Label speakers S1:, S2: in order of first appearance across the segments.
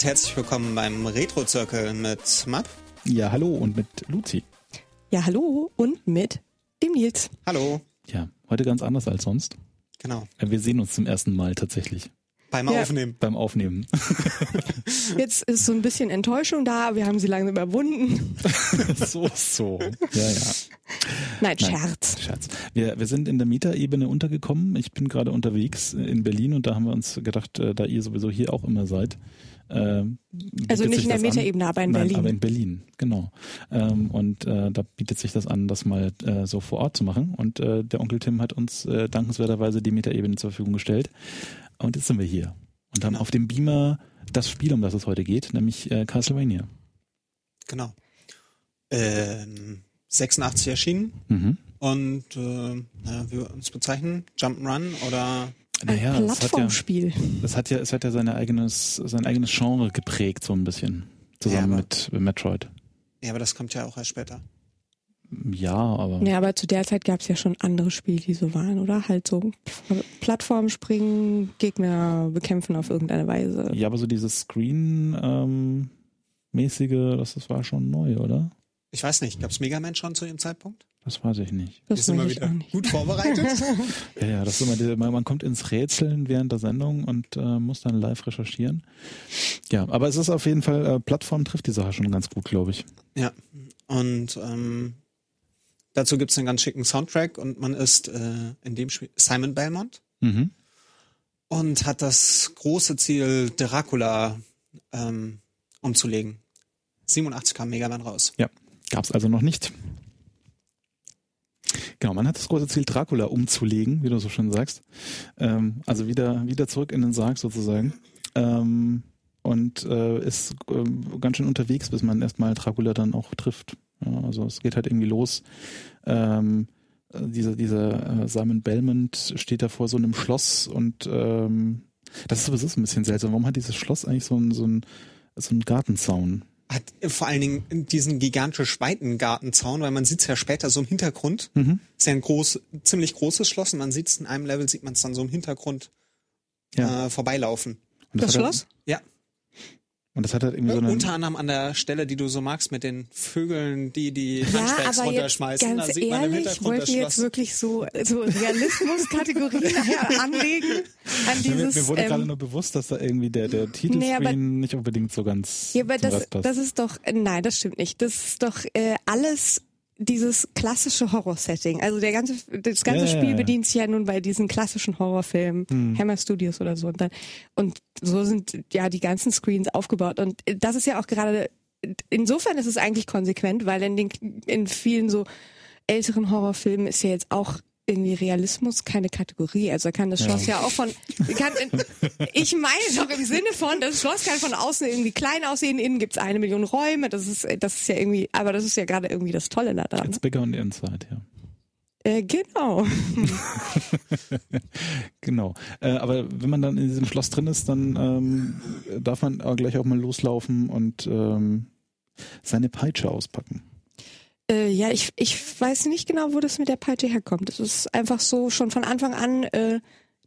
S1: Und herzlich willkommen beim Retro-Zirkel mit Map.
S2: Ja, hallo und mit Luzi.
S3: Ja, hallo und mit dem Nils.
S1: Hallo.
S2: Ja, heute ganz anders als sonst.
S1: Genau.
S2: Äh, Wir sehen uns zum ersten Mal tatsächlich
S1: Beim
S3: Ja.
S1: Aufnehmen.
S2: beim Aufnehmen.
S3: Jetzt ist so ein bisschen Enttäuschung da, wir haben sie langsam überwunden.
S2: so, so. Ja, ja.
S3: Nein,
S2: Nein.
S3: Scherz.
S2: Scherz. Wir, wir sind in der Mieterebene untergekommen. Ich bin gerade unterwegs in Berlin und da haben wir uns gedacht, äh, da ihr sowieso hier auch immer seid. Äh,
S3: Also nicht in der Metaebene, aber in
S2: Nein,
S3: Berlin.
S2: aber in Berlin, genau. Ähm, und äh, da bietet sich das an, das mal äh, so vor Ort zu machen. Und äh, der Onkel Tim hat uns äh, dankenswerterweise die Metaebene zur Verfügung gestellt. Und jetzt sind wir hier und haben
S1: Genau.
S2: auf dem Beamer das Spiel, um das es heute geht, nämlich äh, Castlevania.
S1: Genau. Ähm, 86 erschienen
S2: Mhm.
S1: und äh, naja, wie wir uns bezeichnen, Jump'n'Run oder
S3: Ein
S2: Naja, es hat ja,
S3: Plattformspiel.
S2: es hat ja, es hat ja seine eigenes, sein eigenes Genre geprägt, so ein bisschen. Zusammen
S1: Ja, aber-
S2: mit Metroid.
S1: ja, aber das kommt ja auch erst später.
S2: Ja, aber.
S3: Ja, aber zu der Zeit gab es ja schon andere Spiele, die so waren, oder? Halt so Plattform springen, Gegner bekämpfen auf irgendeine Weise.
S2: Ja, aber so dieses Screen ähm, das, das war schon neu, oder?
S1: Ich weiß nicht, gab es Mega Man schon zu dem Zeitpunkt?
S2: Das weiß ich nicht.
S3: Das
S1: mal
S3: ich
S1: wieder gut vorbereitet.
S2: Ja, ja, das ist immer diese, man, man kommt ins Rätseln während der Sendung und äh, muss dann live recherchieren. Ja, aber es ist auf jeden Fall, äh, Plattform trifft die Sache schon ganz gut, glaube ich.
S1: ja. Und ähm, dazu gibt es einen ganz schicken Soundtrack und man ist äh, in dem Spiel Simon Belmont
S2: Mhm.
S1: und hat das große Ziel, Dracula ähm, umzulegen. 87 kam Mega Man raus.
S2: Ja, gab's also noch nicht. Genau, man hat das große Ziel, Dracula umzulegen, wie du so schön sagst. Ähm, also wieder, wieder zurück in den Sarg sozusagen. Ähm, und äh, ist ähm, ganz schön unterwegs, bis man erstmal Dracula dann auch trifft. Ja, also es geht halt irgendwie los. Ähm, äh, dieser dieser äh, Simon Belmont steht da vor so einem Schloss und ähm, das ist sowieso so ein bisschen seltsam. Warum hat dieses Schloss eigentlich so einen so einen so einen Gartenzaun?
S1: Hat vor allen Dingen diesen gigantisch weiten Gartenzaun, weil man sieht es ja später so im Hintergrund.
S2: Mhm.
S1: Ist ja ein groß, ziemlich großes Schloss und man sieht es in einem Level, sieht man es dann so im Hintergrund
S2: Ja.
S1: äh, vorbeilaufen.
S2: Und
S3: Das
S2: halt-
S3: Schloss?
S1: Ja,
S2: Und das hat halt irgendwie so eine.
S1: unter anderem an der Stelle, die du so magst, mit den Vögeln, die die
S3: Ja, aber jetzt
S1: runterschmeißen. Da
S3: ganz
S1: sieht man im
S3: ehrlich,
S1: Hintergrund
S3: wollt
S1: das
S3: ihr jetzt wirklich so, so Realismus-Kategorien anlegen an
S2: mir,
S3: dieses...
S2: mir wurde gerade
S3: ähm,
S2: nur bewusst, dass da irgendwie der, der Titelscreen
S3: Nee,
S2: nicht unbedingt so ganz
S3: Ja, aber
S2: zum
S3: das,
S2: Rest passt.
S3: das ist doch, äh, nein, das stimmt nicht. Das ist doch äh, alles dieses klassische Horror-Setting. Also der ganze, das ganze
S2: ja,
S3: Spiel bedient sich ja nun bei diesen klassischen Horrorfilmen,
S2: Hm.
S3: Hammer Studios oder so. Und, dann, und so sind ja die ganzen Screens aufgebaut. Und das ist ja auch gerade, insofern ist es eigentlich konsequent, weil in den, in vielen so älteren Horrorfilmen ist ja jetzt auch irgendwie Realismus keine Kategorie. Also da kann das Schloss ja, auch von, kann, ich meine doch im Sinne von, das Schloss kann von außen irgendwie klein aussehen, innen gibt's eine Million Räume, das ist, das ist ja irgendwie, aber das ist ja gerade irgendwie das Tolle daran.
S2: It's bigger on the inside, ja.
S3: Äh, genau.
S2: Genau. Äh, aber wenn man dann in diesem Schloss drin ist, dann ähm, darf man gleich auch mal loslaufen und ähm, seine Peitsche auspacken.
S3: Äh, ja, ich, ich weiß nicht genau, wo das mit der Peitsche herkommt. Das ist einfach so schon von Anfang an äh,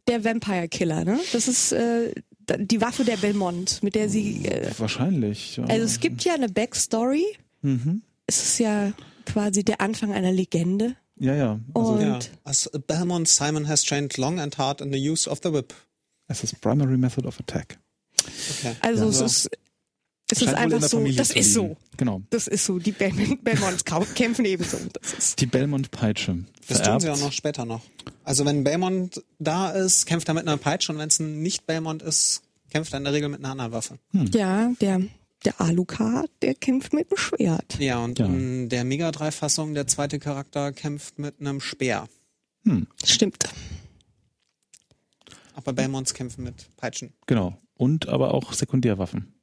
S3: der Vampire Killer, ne? Das ist äh, die Waffe der Belmont, mit der sie. Äh,
S2: Wahrscheinlich. Ja.
S3: also es gibt ja eine Backstory.
S2: mhm.
S3: Es ist ja quasi der Anfang einer Legende.
S2: Ja, ja. Also
S3: Und-
S1: Ja. As Belmont, Simon has trained long and hard in the use of the whip.
S2: es ist Primary Method of Attack.
S1: Okay.
S3: Also
S2: Ja.
S3: es ist, es ist
S2: Scheint
S3: einfach so.
S2: Familie
S3: Das ist so.
S2: Genau.
S3: Das ist so. Die Belmont, Belmonts kämpfen ebenso. Das ist.
S2: Die Belmont-Peitsche.
S1: Das tun sie auch noch später noch. Also wenn Belmont da ist, kämpft er mit einer Peitsche und wenn es ein nicht Belmont ist, kämpft er in der Regel mit einer anderen Waffe.
S3: Ja, der der Alucard, der kämpft mit dem Schwert.
S1: Ja, und
S2: Ja.
S1: in der Mega 3 Fassung der zweite Charakter kämpft mit einem Speer.
S2: Hm,
S3: Stimmt.
S1: Aber Belmonts kämpfen mit Peitschen.
S2: genau. Und aber auch Sekundärwaffen.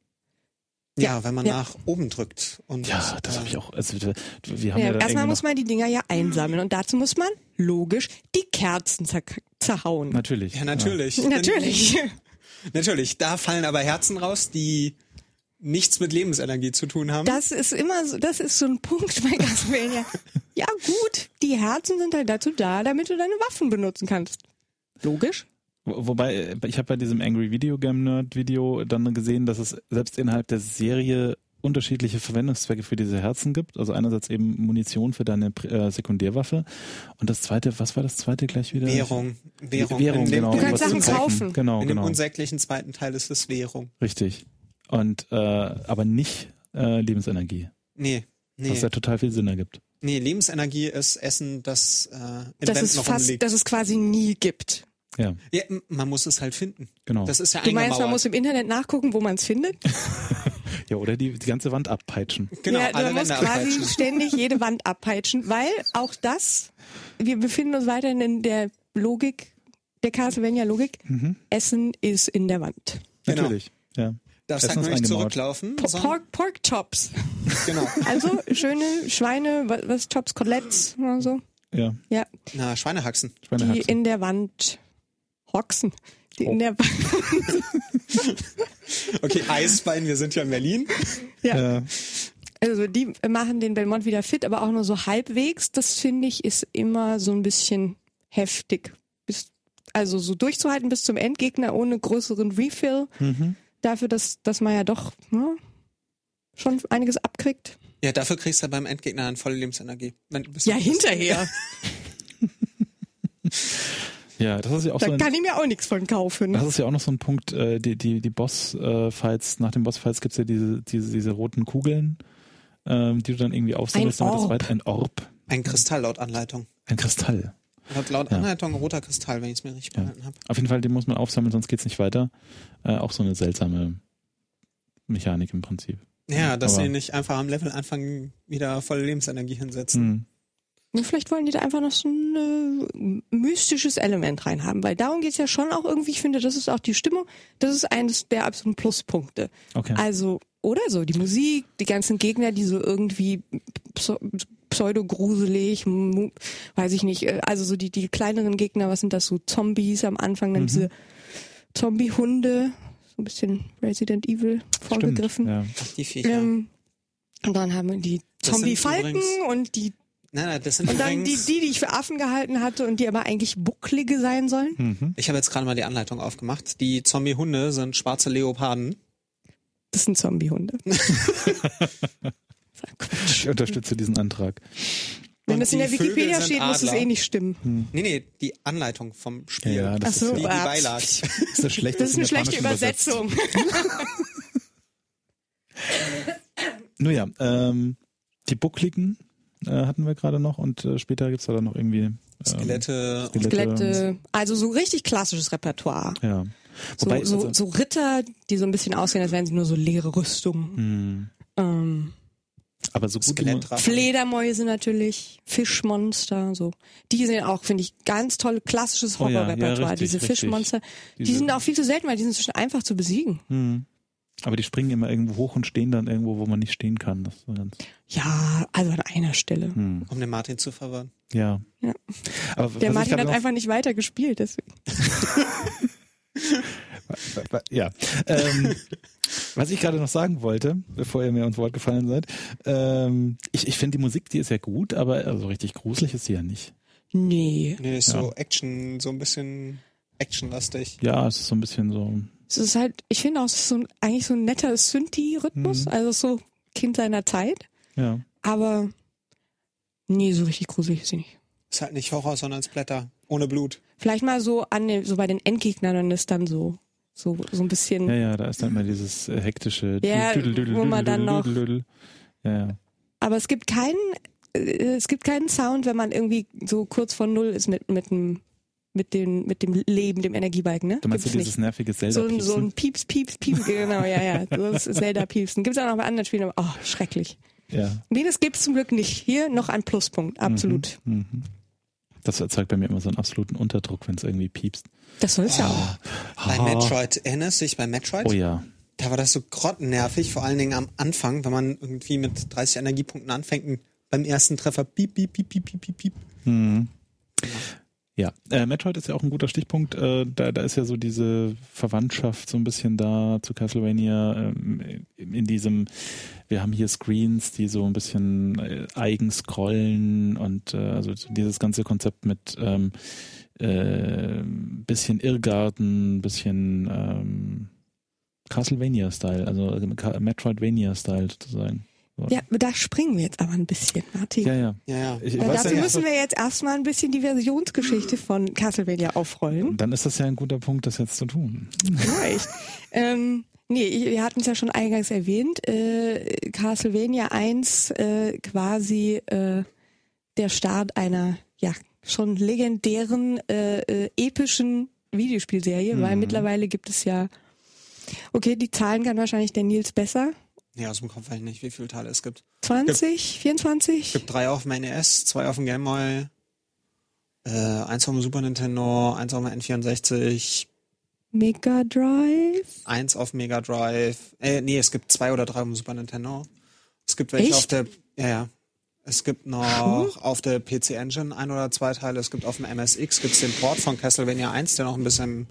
S1: Ja, wenn man
S3: ja.
S1: nach oben drückt. Und,
S2: Ja, das
S1: äh,
S2: habe ich auch. Also, wir, wir haben ja,
S3: Ja, erstmal muss man die Dinger ja einsammeln und dazu muss man logisch die Kerzen zer zerhauen.
S2: natürlich.
S1: Ja, natürlich.
S3: Natürlich.
S1: Natürlich. Da fallen aber Herzen raus, die nichts mit Lebensenergie zu tun haben.
S3: Das ist immer so, das ist so ein Punkt bei Castlevania. Ja gut, die Herzen sind halt dazu da, damit du deine Waffen benutzen kannst. Logisch.
S2: Wo- Wobei, äh, ich habe bei diesem Angry Video Game Nerd Video dann gesehen, dass es selbst innerhalb der Serie unterschiedliche Verwendungszwecke für diese Herzen gibt. Also einerseits eben Munition für deine äh, Sekundärwaffe und das zweite, was war das zweite gleich wieder?
S1: Währung. Währung.
S2: Währung,
S1: in dem,
S2: genau.
S3: Du kannst
S2: was
S3: Sachen kaufen.
S2: Genau,
S1: In dem
S2: genau.
S1: unsäglichen zweiten Teil ist es Währung.
S2: Richtig. Und äh, aber nicht äh, Lebensenergie,
S1: Nee. Nee,
S2: was ja total viel Sinn ergibt.
S1: nee, Lebensenergie ist Essen, das äh, Wänden
S3: es
S1: noch
S3: fast, dass es quasi nie gibt.
S2: Ja,
S1: Ja, man muss es halt finden.
S2: genau.
S1: Das ist ja
S3: Du meinst, man muss im Internet nachgucken, wo man es findet?
S2: ja, oder die, die ganze Wand abpeitschen.
S1: genau,
S3: ja,
S1: alle
S3: man muss quasi ständig jede Wand abpeitschen, weil auch das, wir befinden uns weiterhin in der Logik, der Castlevania-Logik,
S2: Mhm.
S3: Essen ist in der Wand.
S1: Genau.
S2: Natürlich. Ja.
S1: Darfst halt nur nicht zurücklaufen.
S3: Pork, Pork Chops.
S1: Genau.
S3: Also schöne Schweine, was, was Chops, Koteletts oder so.
S2: Ja.
S3: Ja,
S1: Na, Schweinehaxen.
S3: die
S2: Schweinehaxe.
S3: in der Wand hoxen. Die
S2: Oh.
S3: in der.
S1: Okay, Eisbein, wir sind ja in Berlin.
S3: Ja.
S2: Äh,
S3: Also die machen den Belmont wieder fit, aber auch nur so halbwegs. Das finde ich ist immer so ein bisschen heftig. Bis, also so durchzuhalten bis zum Endgegner ohne größeren Refill.
S2: mhm.
S3: Dafür, dass, dass man ja doch ne, schon einiges abkriegt.
S1: Ja, dafür kriegst du beim Endgegner eine volle Lebensenergie.
S3: Ja, hinterher.
S2: Ja, das ist ja auch
S3: Da
S2: so ein,
S3: kann ich mir auch nichts von kaufen.
S2: Das ist ja auch noch so ein Punkt, äh, die, die, die Boss-Fights, nach den Boss-Fights gibt's ja diese, diese, diese roten Kugeln, ähm, die du dann irgendwie aufsammelst,
S3: Ein
S2: damit das
S3: Orb.
S2: weit ein Orb,
S1: Ein Kristall laut Anleitung.
S2: ein Kristall.
S1: Laut, laut
S2: Ja.
S1: Anleitung ein roter Kristall, wenn ich es mir richtig
S2: Ja.
S1: behalten habe.
S2: Auf jeden Fall, den muss man aufsammeln, sonst geht's nicht weiter. Äh, auch so eine seltsame Mechanik im Prinzip.
S1: Ja, dass
S2: Aber-
S1: sie nicht einfach am Level anfangen, wieder volle Lebensenergie hinsetzen.
S3: Vielleicht wollen die da einfach noch so ein äh, mystisches Element reinhaben, weil darum geht's ja schon auch irgendwie. Ich finde, das ist auch die Stimmung. Das ist eines der absoluten Pluspunkte.
S2: Okay.
S3: Also, oder so, die Musik, die ganzen Gegner, die so irgendwie pseu- pseudo-gruselig, weiß ich nicht, äh, also so die, die kleineren Gegner, was sind das so, Zombies am Anfang, dann
S2: Mhm.
S3: diese Zombie-Hunde, so ein bisschen Resident Evil vorgegriffen.
S2: Stimmt, ja.
S1: Ach, die Viecher.
S3: Ähm, und dann haben wir die Zombie-Falken und die
S1: nein, nein, das sind
S3: und dann die,
S1: übrigens...
S3: die, die ich für Affen gehalten hatte und die aber eigentlich bucklige sein sollen.
S2: Mhm.
S1: ich habe jetzt gerade mal die Anleitung aufgemacht. Die Zombie-Hunde sind schwarze Leoparden.
S3: Das sind Zombie-Hunde.
S2: Ich unterstütze diesen Antrag.
S3: Wenn
S1: Und
S3: das in der Wikipedia steht, muss es eh nicht stimmen.
S1: Nee, nee, die Anleitung vom Spiel.
S2: Ja, das
S3: Ach so,
S2: ist,
S1: die, die Beilage.
S2: das ist schlecht.
S3: Das ist eine
S2: in
S3: schlechte
S2: übersetzt.
S3: Übersetzung.
S2: Nun ja, ähm, die Buckligen äh, hatten wir gerade noch und äh, später gibt's da dann noch irgendwie ähm,
S1: Skelette.
S2: Skelette.
S3: Skelette, also so richtig klassisches Repertoire.
S2: Ja.
S3: So,
S2: Wobei,
S3: so,
S2: also,
S3: so Ritter, die so ein bisschen aussehen, als wären sie nur so leere Rüstungen.
S2: hm,
S3: Ähm,
S2: aber so gut.
S3: Fledermäuse natürlich, Fischmonster, so. Die sind auch, finde ich, ganz toll, klassisches
S2: Oh ja, ja,
S3: Horrorrepertoire.
S2: richtig,
S3: Diese
S2: richtig.
S3: Fischmonster, die
S2: Diese-
S3: sind auch viel zu selten, weil die sind zwischen einfach zu besiegen.
S2: Hm. Aber die springen immer irgendwo hoch und stehen dann irgendwo, wo man nicht stehen kann. Das ist so ganz,
S3: Ja, also an einer Stelle.
S2: hm.
S1: Um den Martin zu verwirren.
S2: Ja.
S3: Ja.
S2: Aber
S3: Der Martin hat einfach nicht weiter gespielt, deswegen.
S2: Ja. Ähm, was ich gerade noch sagen wollte, bevor ihr mir ins Wort gefallen seid, ähm, ich, ich finde die Musik, die ist ja gut, aber also richtig gruselig ist sie ja nicht.
S3: Nee.
S1: Nee, ist so Action, so ein bisschen actionlastig.
S2: Ja, es ist so ein bisschen so.
S3: Es ist halt, ich finde auch, es ist so ein, eigentlich so ein netter Synthi-Rhythmus,
S2: Mhm.
S3: also so Kind seiner Zeit,
S2: Ja.
S3: aber nee, so richtig gruselig ist sie nicht.
S1: Ist halt nicht Horror, sondern Splatter. Ohne Blut.
S3: Vielleicht mal so an den, so bei den Endgegnern, dann ist dann so, so, so ein bisschen,
S2: Ja, ja, da ist dann immer dieses äh, hektische
S3: Ja,
S2: Düdel, Düdel,
S3: wo man dann noch-.
S2: Ja, ja.
S3: aber es gibt keinen, äh, es gibt keinen Sound, wenn man irgendwie so kurz vor Null ist mit, mit dem, mit dem, mit dem Leben, dem Energiebalken, ne?
S2: Du meinst
S3: Gibt's
S2: ja dieses
S3: nicht.
S2: nervige
S3: So,
S2: zelda
S3: ein- so ein Pieps, Pieps, Pieps, genau, ja, ja. Das ist Zelda-Piepsen. Gibt's auch noch bei anderen Spielen, aber oh, schrecklich.
S2: Ja.
S3: Nee, das gibt's zum Glück nicht. Hier noch ein Pluspunkt, absolut.
S2: Mhm. Mhm. Das erzeugt bei mir immer so einen absoluten Unterdruck, wenn es irgendwie piepst.
S3: Das soll's ja auch.
S1: Bei
S2: Ah.
S1: Metroid, erinnerst du dich bei Metroid?
S2: Oh ja.
S1: Da war das so grottennervig, vor allen Dingen am Anfang, wenn man irgendwie mit 30 Energiepunkten anfängt und beim ersten Treffer piep, piep, piep, piep, piep, piep, piep.
S2: Mhm. Ja, äh, Metroid ist ja auch ein guter Stichpunkt. Äh, da, da ist ja so diese Verwandtschaft so ein bisschen da zu Castlevania ähm, in diesem, wir haben hier Screens, die so ein bisschen äh, eigen scrollen und äh, also dieses ganze Konzept mit ähm, äh, bisschen Irrgarten, bisschen ähm, Castlevania-Style, also Metroidvania-Style sozusagen.
S3: Ja, da springen wir jetzt aber ein bisschen, Martin.
S2: ja, ja.
S1: Ja, ja.
S2: Ich, ich
S3: dazu
S2: ja,
S3: müssen wir jetzt erstmal ein bisschen die Versionsgeschichte von Castlevania aufrollen.
S2: dann ist das ja ein guter Punkt, das jetzt zu tun.
S3: Vielleicht. ähm, nee, ich- wir hatten es ja schon eingangs erwähnt. Äh, Castlevania 1 äh, quasi äh, der Start einer ja schon legendären, äh, äh, epischen Videospielserie, weil mittlerweile gibt es ja, okay, die Zahlen kann wahrscheinlich der Nils besser.
S1: Nee, aus dem Kopf weiß ich nicht, wie viele Teile es gibt.
S3: 20,
S1: Es
S3: 24?
S1: gibt drei auf dem NES, zwei auf dem Game Boy, äh, eins auf dem Super Nintendo, eins auf dem N64,
S3: Mega Drive?
S1: eins auf Mega Drive. Äh, nee, es gibt zwei oder drei auf dem Super Nintendo. Es gibt welche
S3: Echt?
S1: auf der, ja, ja. Es gibt noch auf der PC Engine ein oder zwei Teile. Es gibt auf dem MSX gibt's den Port von Castlevania 1, der noch ein bisschen,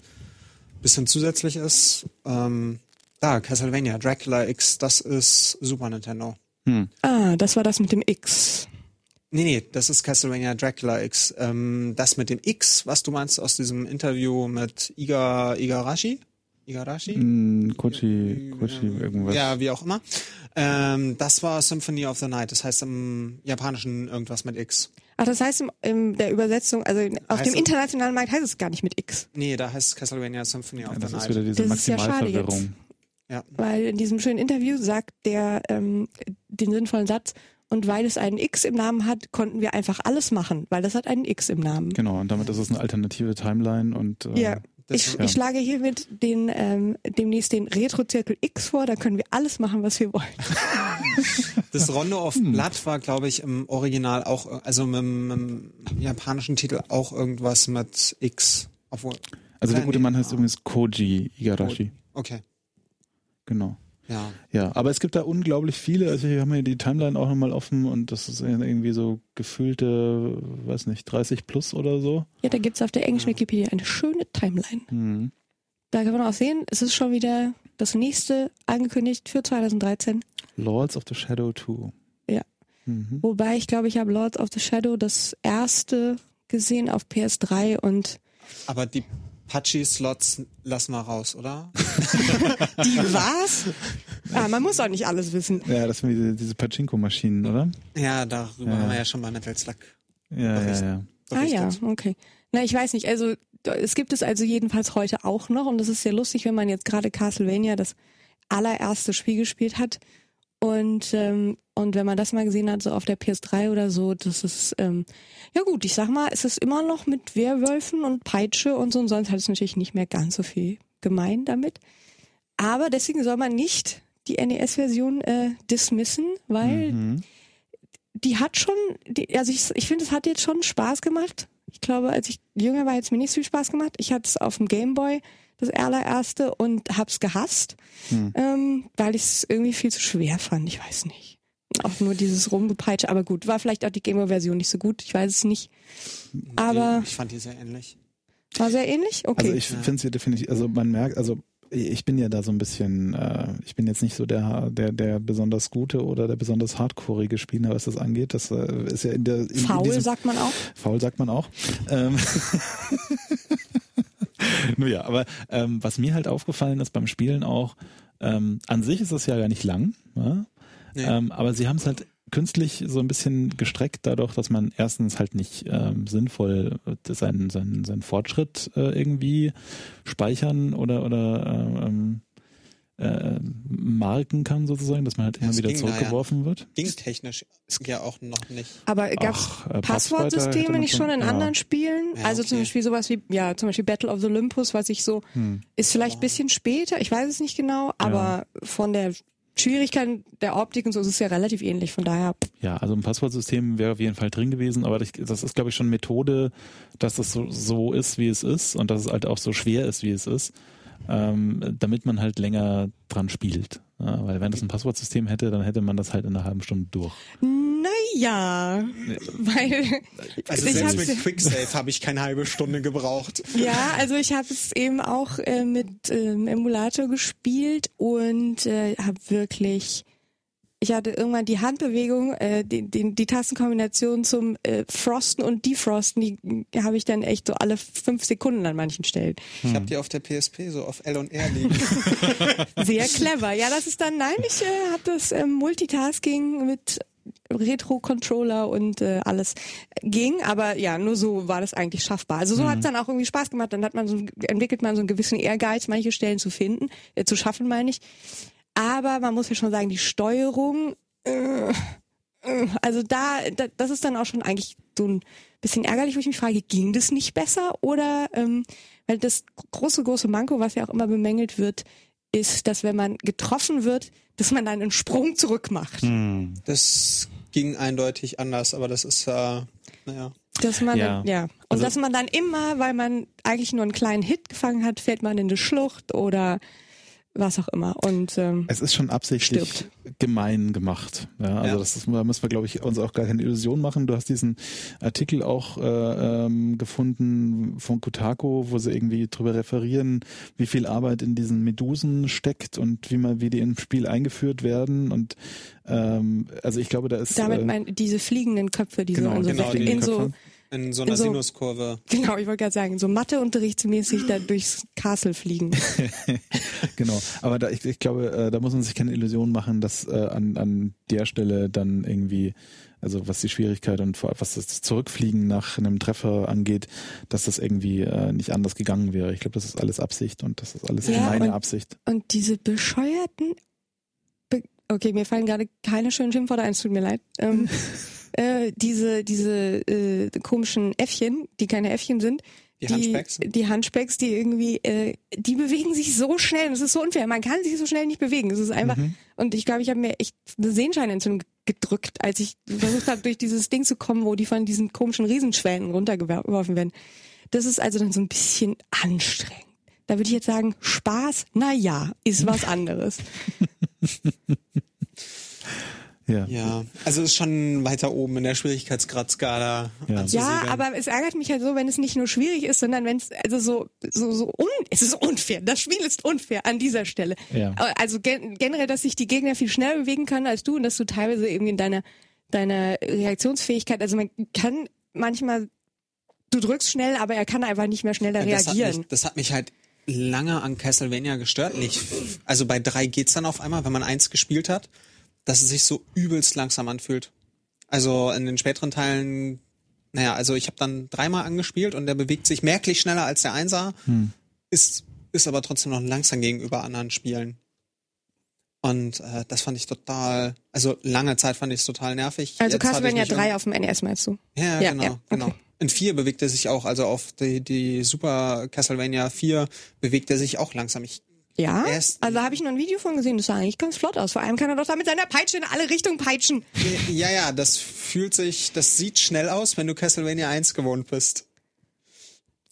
S1: bisschen zusätzlich ist. Ähm, da, Castlevania, Dracula X, das ist Super Nintendo.
S2: Hm.
S3: Ah, das war das mit dem X.
S1: Nee, nee, das ist Castlevania Dracula X. Ähm, das mit dem X, was du meinst aus diesem Interview mit Iga, Igarashi? Igarashi?
S2: Mm, Kochi, Kochi, irgendwas.
S1: Ja, wie auch immer. Ähm, das war Symphony of the Night. Das heißt im Japanischen irgendwas mit X.
S3: Ach, das heißt im, in der Übersetzung, also auf
S1: Heißt
S3: dem internationalen Markt heißt es gar nicht mit X.
S1: Nee, da heißt es Castlevania Symphony of
S2: Ja, das
S1: the
S2: ist
S1: Night.
S2: wieder diese
S3: Das ist ja schade
S2: Maximalverwirrung.
S1: ja.
S3: Weil in diesem schönen Interview sagt der ähm, den sinnvollen Satz, und weil es einen X im Namen hat, konnten wir einfach alles machen, weil das hat einen X im Namen.
S2: Genau, und damit ist es eine alternative Timeline und äh,
S3: Ja, ich,
S1: Das-
S2: ja.
S3: ich schlage hiermit den, ähm, demnächst den Retro-Zirkel X vor, da können wir alles machen, was wir wollen.
S1: Das Rondo of
S2: Hm.
S1: Blood war, glaube ich, im Original auch, also mit, dem- mit dem japanischen Titel auch irgendwas mit X. Obwohl.
S2: also der
S1: Ja,
S2: gute Mann heißt
S1: ah.
S2: übrigens Koji Igarashi.
S1: Okay.
S2: Genau.
S1: Ja.
S2: Ja, aber es gibt da unglaublich viele. Also wir haben hier die Timeline auch nochmal offen und das ist irgendwie so gefühlte, weiß nicht, 30 plus oder so.
S3: Ja, da gibt's auf der englischen Wikipedia eine schöne Timeline.
S2: Mhm.
S3: Da kann man auch sehen, es ist schon wieder das nächste angekündigt für 2013.
S2: Lords of the Shadow 2.
S3: Ja.
S2: Mhm.
S3: Wobei ich glaube, ich habe Lords of the Shadow das erste gesehen auf PS3 und
S1: Aber die Pachi-Slots lassen wir raus, oder?
S3: die was? ah, man muss auch nicht alles wissen.
S2: Ja, das sind diese, diese Pachinko-Maschinen, oder?
S1: Ja, darüber
S2: Ja.
S1: haben wir ja schon bei Metal Slug
S2: Ja, ja,
S1: Bericht.
S2: ja.
S3: Ah ja, okay. Na, ich weiß nicht, also es gibt es also jedenfalls heute auch noch und das ist sehr lustig, wenn man jetzt gerade Castlevania das allererste Spiel gespielt hat und ähm, und wenn man das mal gesehen hat, so auf der PS3 oder so, das ist ähm, ja gut, ich sag mal, es ist immer noch mit Werwölfen und Peitsche und so und sonst hat es natürlich nicht mehr ganz so viel gemein damit. Aber deswegen soll man nicht die NES-Version äh, dismissen, weil
S2: Mhm.
S3: die hat schon, die, also ich, ich finde, es hat jetzt schon Spaß gemacht. Ich glaube, als ich jünger war, hat es mir nicht so viel Spaß gemacht. Ich hatte es auf dem Gameboy, das allererste, und hab's gehasst,
S2: Hm.
S3: ähm, weil ich es irgendwie viel zu schwer fand. Ich weiß nicht. Auch nur dieses Rumgepeitsche, aber gut, war vielleicht auch die Gameboy-Version nicht so gut, ich weiß es nicht. Aber
S1: Ich fand die sehr ähnlich.
S3: war sehr ähnlich? Okay.
S2: Also ich finde es hier definitiv, also man merkt, also ich bin ja da so ein bisschen, äh, ich bin jetzt nicht so der, der, der besonders gute oder der besonders hardcoreige Spieler, was das angeht. Das äh, ist ja in der in, in
S3: Faul,
S2: diesem,
S3: sagt man auch.
S2: Faul sagt man auch. Ähm, Nur ja, aber ähm, was mir halt aufgefallen ist beim Spielen auch, ähm, an sich ist es ja gar nicht lang, ja?
S1: Nee.
S2: ähm, aber sie haben es halt künstlich so ein bisschen gestreckt dadurch, dass man erstens halt nicht ähm, sinnvoll äh, seinen, seinen, seinen Fortschritt äh, irgendwie speichern oder oder äh, ähm, äh, marken kann sozusagen, dass man halt immer
S1: es
S2: wieder
S1: da ja.
S2: zurückgeworfen wird.
S1: Ging technisch ja auch noch nicht.
S3: Aber gab's
S2: Ach, äh,
S3: Passwortsysteme nicht schon in
S2: ja.
S3: anderen Spielen?
S1: Ja,
S3: also
S1: okay.
S3: zum Beispiel sowas wie, ja, zum Beispiel Battle of the Olympus, was ich so,
S2: Hm.
S3: ist vielleicht ein bisschen später, ich weiß es nicht genau, aber von der Schwierigkeit der Optik und so ist es ja relativ ähnlich, von daher,
S2: Ja, also ein Passwortsystem wäre auf jeden Fall drin gewesen, aber das, das ist, glaube ich, schon Methode, dass das so, so ist, wie es ist und dass es halt auch so schwer ist, wie es ist, ähm, damit man halt länger dran spielt. Ja, weil wenn das ein Passwortsystem hätte, dann hätte man das halt in einer halben Stunde durch.
S3: naja, weil
S1: Also
S3: ich
S1: selbst mit Quicksave habe ich keine halbe Stunde gebraucht.
S3: Ja, also ich habe es eben auch äh, mit ähm, Emulator gespielt und äh, habe wirklich ich hatte irgendwann die Handbewegung, äh, die, die, die Tastenkombination zum äh, Frosten und Defrosten, die, die habe ich dann echt so alle fünf Sekunden an manchen Stellen.
S1: Ich habe die auf der PSP so auf L und R liegen.
S3: Sehr clever. Ja, das ist dann, nein, ich äh, habe das ähm, Multitasking mit Retro-Controller und äh, alles ging, aber ja, nur so war das eigentlich schaffbar. Also so
S2: Mhm.
S3: hat es dann auch irgendwie Spaß gemacht. Dann hat man so, entwickelt man so einen gewissen Ehrgeiz, manche Stellen zu finden, äh, zu schaffen, meine ich. Aber man muss ja schon sagen, die Steuerung, äh, äh, also da, da, das ist dann auch schon eigentlich so ein bisschen ärgerlich, wo ich mich frage, ging das nicht besser oder ähm, weil das große, große Manko, was ja auch immer bemängelt wird, ist, dass wenn man getroffen wird, dass man dann einen Sprung zurück macht.
S2: Hm.
S1: Das ging eindeutig anders, aber das ist, äh, naja.
S3: Dass man
S2: Ja.
S3: dann, ja. Und
S2: Also-
S3: dass man dann immer, weil man eigentlich nur einen kleinen Hit gefangen hat, fällt man in eine Schlucht oder was auch immer. Und ähm,
S2: Es ist schon absichtlich
S3: Stirbt.
S2: gemein gemacht. Ja, also
S1: Ja.
S2: das ist, da müssen wir, glaube ich, uns auch gar keine Illusion machen. Du hast diesen Artikel auch äh, ähm, gefunden von Kotaku, wo sie irgendwie drüber referieren, wie viel Arbeit in diesen Medusen steckt und wie man, wie die im Spiel eingeführt werden. Und ähm, also ich glaube, da ist
S3: damit
S2: äh,
S3: mein, diese fliegenden Köpfe, die
S2: genau,
S3: so in so,
S1: genau,
S3: in
S1: die
S3: so
S2: Köpfe.
S1: In so einer
S3: In so-
S1: Sinuskurve.
S3: genau, ich wollte gerade sagen, so Matheunterrichtsmäßig da durchs Castle fliegen.
S2: Genau, aber da, ich, ich glaube, äh, da muss man sich keine Illusion machen, dass äh, an, an der Stelle dann irgendwie, also was die Schwierigkeit und vor- was das Zurückfliegen nach einem Treffer angeht, dass das irgendwie äh, nicht anders gegangen wäre. Ich glaube, das ist alles Absicht und das ist alles
S3: Ja,
S2: meine
S3: und-
S2: Absicht.
S3: Und diese bescheuerten, be okay, mir fallen gerade keine schönen Schimpfworte ein, es tut mir leid. Ähm, äh, diese diese äh, komischen Äffchen, die keine Äffchen sind,
S1: Die
S3: die Hunchbacks, die irgendwie, äh, die bewegen sich so schnell. und Es ist so unfair. Man kann sich so schnell nicht bewegen. Es ist einfach.
S2: Mhm.
S3: Und ich glaube, ich habe mir echt eine Sehenscheinentzündung gedrückt, als ich versucht habe, durch dieses Ding zu kommen, wo die von diesen komischen Riesenschwellen runtergeworfen werden. Das ist also dann so ein bisschen anstrengend. Da würde ich jetzt sagen, Spaß, na ja, ist was anderes.
S2: Ja.
S1: Ja, also ist schon weiter oben in der Schwierigkeitsgradskala
S2: Ja.
S3: Ja, aber es ärgert mich halt so, wenn es nicht nur schwierig ist, sondern wenn es also so so so un es ist unfair. Das Spiel ist unfair an dieser Stelle.
S2: Ja.
S3: Also gen generell, dass sich die Gegner viel schneller bewegen können als du und dass du teilweise irgendwie in deiner deiner Reaktionsfähigkeit, also man kann manchmal du drückst schnell, aber er kann einfach nicht mehr schneller
S1: das hat,
S3: reagieren.
S1: mich, das hat mich halt lange an Castlevania gestört. Nicht, also bei drei geht's dann auf einmal, wenn man eins gespielt hat, dass es sich so übelst langsam anfühlt. Also in den späteren Teilen, naja, also ich habe dann dreimal angespielt und der bewegt sich merklich schneller als der Einser, ist, ist aber trotzdem noch langsam gegenüber anderen Spielen. Und äh, das fand ich total, also lange Zeit fand ich es total nervig.
S3: Also Castlevania
S1: mich
S3: 3 auf dem NES meinst du?
S1: Ja,
S3: Ja,
S1: genau,
S3: ja, okay.
S1: genau. In 4 bewegt er sich auch, also auf die, die Super Castlevania 4 bewegt er sich auch langsam. Ich,
S3: Ja,
S1: Erst-
S3: also habe ich noch ein Video von gesehen, das sah eigentlich ganz flott aus. Vor allem kann er doch da mit seiner Peitsche in alle Richtungen peitschen.
S1: ja, ja, das fühlt sich, das sieht schnell aus, wenn du Castlevania 1 gewohnt bist.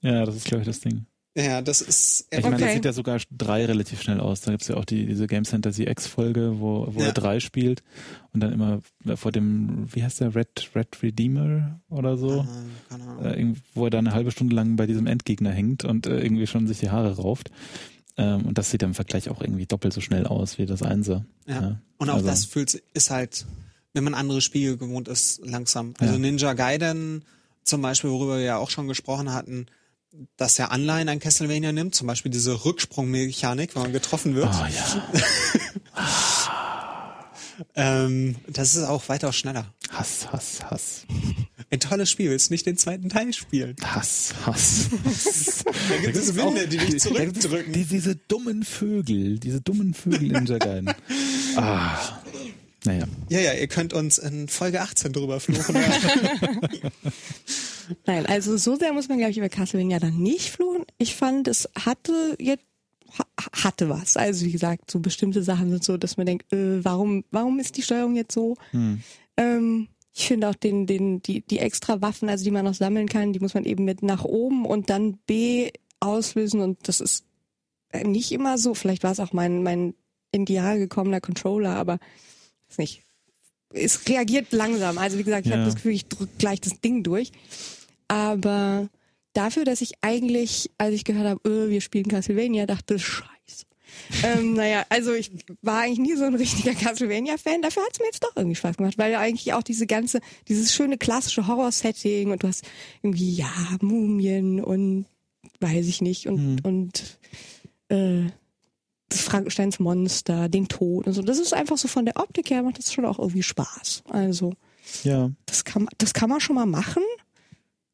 S2: ja, das ist, glaube ich, das Ding.
S1: Ja, das ist,
S2: Ich meine,
S3: Okay.
S2: das sieht ja sogar drei relativ schnell aus. Da gibt's ja auch die, diese Game Fantasy X-Folge, wo, wo
S1: Ja.
S2: er drei spielt und dann immer vor dem, wie heißt der, Red, Red Redeemer oder so,
S1: keine Ahnung.
S2: äh, wo er da eine halbe Stunde lang bei diesem Endgegner hängt und äh, irgendwie schon sich die Haare rauft. Ähm, und das sieht im Vergleich auch irgendwie doppelt so schnell aus wie das Einser.
S1: Ja. Und auch
S2: also-
S1: das fühlt ist halt, wenn man andere Spiele gewohnt ist, langsam. Also
S2: Ja.
S1: Ninja Gaiden zum Beispiel, worüber wir ja auch schon gesprochen hatten, dass er Anleihen an Castlevania nimmt, zum Beispiel diese Rücksprungmechanik, wenn man getroffen wird.
S2: Oh ja,
S1: Ähm, das ist auch weitaus schneller.
S2: Hass, Hass, Hass.
S1: Ein tolles Spiel, willst nicht den zweiten Teil spielen.
S2: Hass, Hass.
S1: Da gibt es Winde, die dich zurückdrücken.
S2: Die, diese dummen Vögel, diese dummen Vögel in Jagain. Ah. Naja.
S1: Ja, ja, ihr könnt uns in Folge 18 drüber fluchen.
S3: Nein, also so sehr muss man, glaube ich, über Castlevania dann nicht fluchen. Ich fand, es hatte jetzt ha- hatte was. Also wie gesagt, so bestimmte Sachen sind so, dass man denkt, äh, warum, warum ist die Steuerung jetzt so?
S2: Hm.
S3: Ähm, ich finde auch den, den, die, die extra Waffen, also die man noch sammeln kann, die muss man eben mit nach oben und dann B auslösen und das ist nicht immer so. Vielleicht war es auch mein, mein in die Jahre gekommener Controller, aber ist nicht. Es reagiert langsam. Also wie gesagt, ich
S2: Ja.
S3: habe das Gefühl, ich drücke gleich das Ding durch. Aber dafür, dass ich eigentlich, als ich gehört habe, äh, wir spielen Castlevania, dachte, scheiße. Ähm, naja, also ich war eigentlich nie so ein richtiger Castlevania-Fan. Dafür hat es mir jetzt doch irgendwie Spaß gemacht, weil ja eigentlich auch diese ganze, dieses schöne klassische Horror-Setting und du hast irgendwie, ja, Mumien und weiß ich nicht und,
S2: Hm.
S3: und äh, das Frankensteins Monster, den Tod und so. Das ist einfach so von der Optik her macht das schon auch irgendwie Spaß. Also
S2: Ja,
S3: das kann, das kann man schon mal machen.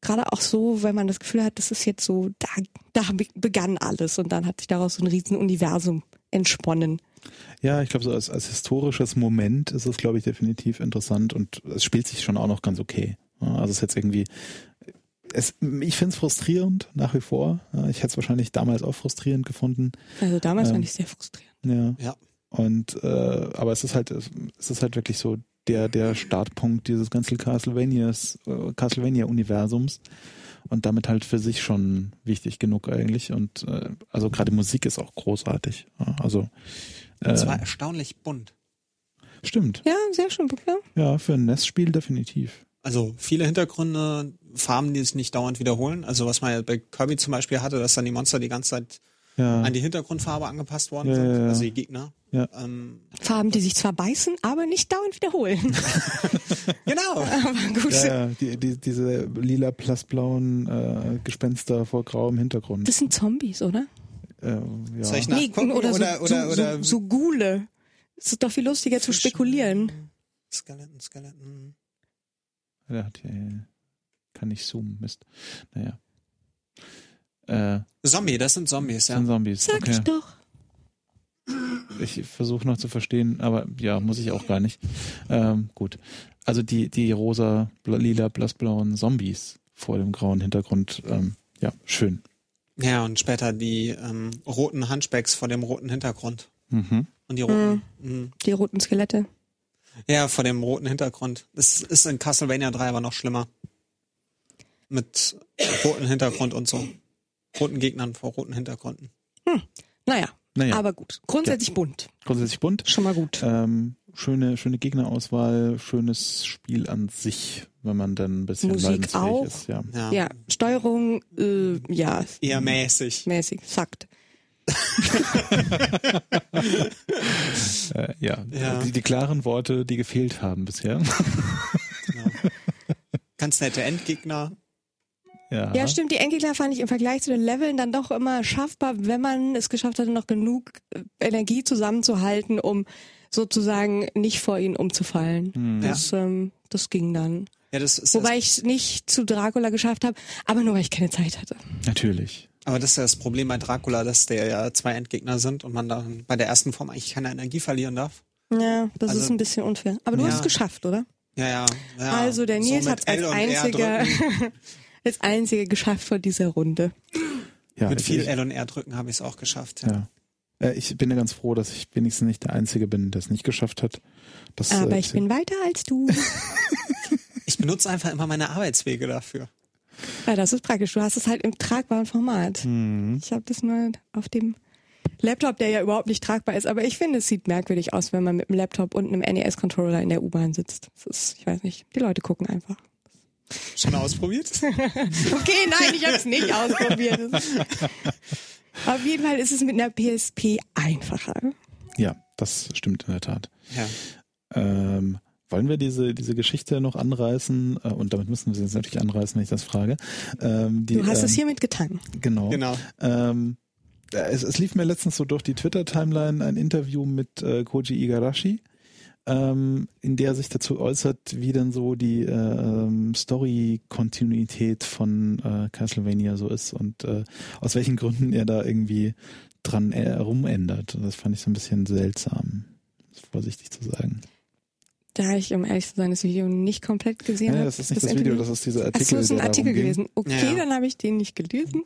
S3: Gerade auch so, wenn man das Gefühl hat, das ist jetzt so, da, da be- begann alles und dann hat sich daraus so ein riesen Universum entsponnen.
S2: ja, ich glaube, so als, als historisches Moment ist es, glaube ich, definitiv interessant und es spielt sich schon auch noch ganz okay. Also es ist jetzt irgendwie, es, ich finde es frustrierend nach wie vor. Ich hätte es wahrscheinlich damals auch frustrierend gefunden.
S3: Also damals
S2: Ähm.
S3: fand ich sehr frustrierend.
S2: Ja.
S1: Ja.
S2: Und äh, aber es ist halt, es ist halt wirklich so der der Startpunkt dieses ganzen Castlevanias, äh, Castlevania-Universums und damit halt für sich schon wichtig genug eigentlich. Und äh, also gerade die Musik ist auch großartig. Ja, Also
S1: Und
S2: äh,
S1: zwar erstaunlich bunt.
S2: stimmt.
S3: Ja, sehr schön. Ja.
S2: Ja, für ein NES-Spiel definitiv.
S1: Also viele Hintergründe, Farben, die sich nicht dauernd wiederholen. Also was man ja bei Kirby zum Beispiel hatte, dass dann die Monster die ganze Zeit
S2: Ja,
S1: an die Hintergrundfarbe angepasst worden
S2: Ja,
S1: sind,
S2: ja, ja.
S1: also die Gegner.
S2: Ja.
S1: Ähm,
S3: Farben, die sich zwar beißen, aber nicht dauernd wiederholen.
S1: genau.
S3: aber gut.
S2: ja, ja die, die, diese lila blassblauen äh, Gespenster vor grauem Hintergrund.
S3: Das sind Zombies, oder?
S2: Äh, ja.
S1: Soll ich
S3: Nee,
S1: nachgucken?
S3: oder, so,
S1: oder, oder,
S3: so,
S1: oder
S3: so, so Gule. Es ist doch viel lustiger zu spekulieren.
S1: Skeletten, Skeletten.
S2: Der hat hier, kann nicht zoomen, Mist. Naja. Äh,
S1: Zombie, das sind Zombies, ja.
S2: sind Zombies.
S3: Sag
S2: okay.
S3: ich doch.
S2: Ich versuche noch zu verstehen, aber ja, muss ich auch gar nicht. Ähm, gut. Also die, die rosa, lila, blassblauen Zombies vor dem grauen Hintergrund, ähm, ja, schön.
S1: Ja, und später die ähm, roten Hunchbacks vor dem roten Hintergrund.
S2: Mhm.
S1: Und die roten. mhm.
S3: Die roten Skelette.
S1: Ja, vor dem roten Hintergrund. Das ist in Castlevania 3 aber noch schlimmer. Mit roten Hintergrund und so. Roten Gegnern vor roten Hintergründen.
S3: Naja,
S2: Naja,
S3: aber gut. Grundsätzlich bunt.
S2: grundsätzlich bunt.
S3: Schon mal gut.
S2: Ähm, schöne, schöne Gegnerauswahl, schönes Spiel an sich, wenn man dann ein bisschen
S3: Musik auch.
S2: ist. Ja.
S1: Ja.
S3: Ja, Steuerung, äh, ja,
S1: Eher mäßig.
S3: mäßig, sagt.
S2: Äh, ja.
S1: Ja.
S2: Die, die klaren Worte, die gefehlt haben bisher.
S1: Genau. Ganz nette Endgegner.
S2: Ja.
S3: Ja, stimmt. Die Endgegner fand ich im Vergleich zu den Leveln dann doch immer schaffbar, wenn man es geschafft hatte, noch genug äh, Energie zusammenzuhalten, um sozusagen nicht vor ihnen umzufallen.
S2: Hm.
S3: Das, ähm, das ging dann.
S1: Ja, das ist
S3: Wobei ich es nicht zu Dracula geschafft habe, aber nur weil ich keine Zeit hatte.
S2: Natürlich.
S1: aber das ist ja das Problem bei Dracula, dass der ja zwei Endgegner sind und man dann bei der ersten Form eigentlich keine Energie verlieren darf.
S3: Ja, das
S1: Also-
S3: ist ein bisschen unfair. Aber du
S1: Ja.
S3: hast es geschafft, oder?
S1: Ja, ja. ja.
S3: also der
S1: So
S3: Nils
S1: mit
S3: hat es als einziger,
S1: drücken.
S3: als einziger geschafft vor dieser Runde.
S2: Ja,
S1: Mit viel
S2: ich,
S1: L und R drücken habe ich es auch geschafft. Ja.
S2: ja. Äh, Ich bin ja ganz froh, dass ich wenigstens nicht der Einzige bin, der es nicht geschafft hat. Das,
S3: Aber
S2: äh,
S3: ich bin weiter als du.
S1: Ich benutze einfach immer meine Arbeitswege dafür.
S3: Ja, das ist praktisch. Du hast es halt im tragbaren Format.
S2: Mhm.
S3: Ich habe das nur auf dem Laptop, der ja überhaupt nicht tragbar ist. Aber ich finde, es sieht merkwürdig aus, wenn man mit einem Laptop und einem NES-Controller in der U-Bahn sitzt. Das ist, ich weiß nicht, die Leute gucken einfach.
S1: Schon ausprobiert?
S3: Okay, nein, ich habe es nicht ausprobiert. Auf jeden Fall ist es mit einer PSP einfacher.
S2: Ja, das stimmt in der Tat.
S1: ja.
S2: Ähm, wollen wir diese, diese Geschichte noch anreißen? Äh, und damit müssen wir sie jetzt natürlich anreißen, wenn ich das frage. Ähm, die,
S3: Du hast
S2: ähm,
S3: es hiermit getan.
S2: Genau.
S1: Genau.
S2: Ähm, äh, es, es lief mir letztens so durch die Twitter-Timeline ein Interview mit äh, Koji Igarashi, ähm, in der er sich dazu äußert, wie denn so die äh, Story-Kontinuität von äh, Castlevania so ist und äh, aus welchen Gründen er da irgendwie dran äh, rumändert. Das fand ich so ein bisschen seltsam, vorsichtig zu sagen.
S3: Da ich, um ehrlich zu sein, das Video nicht komplett gesehen
S2: Ja,
S3: habe.
S2: das ist nicht das, Video,
S3: Interview.
S2: das ist dieser
S3: Ach
S2: Artikel.
S3: so, das ist ein Artikel gewesen. Okay,
S1: Ja, ja.
S3: dann habe ich den nicht gelesen.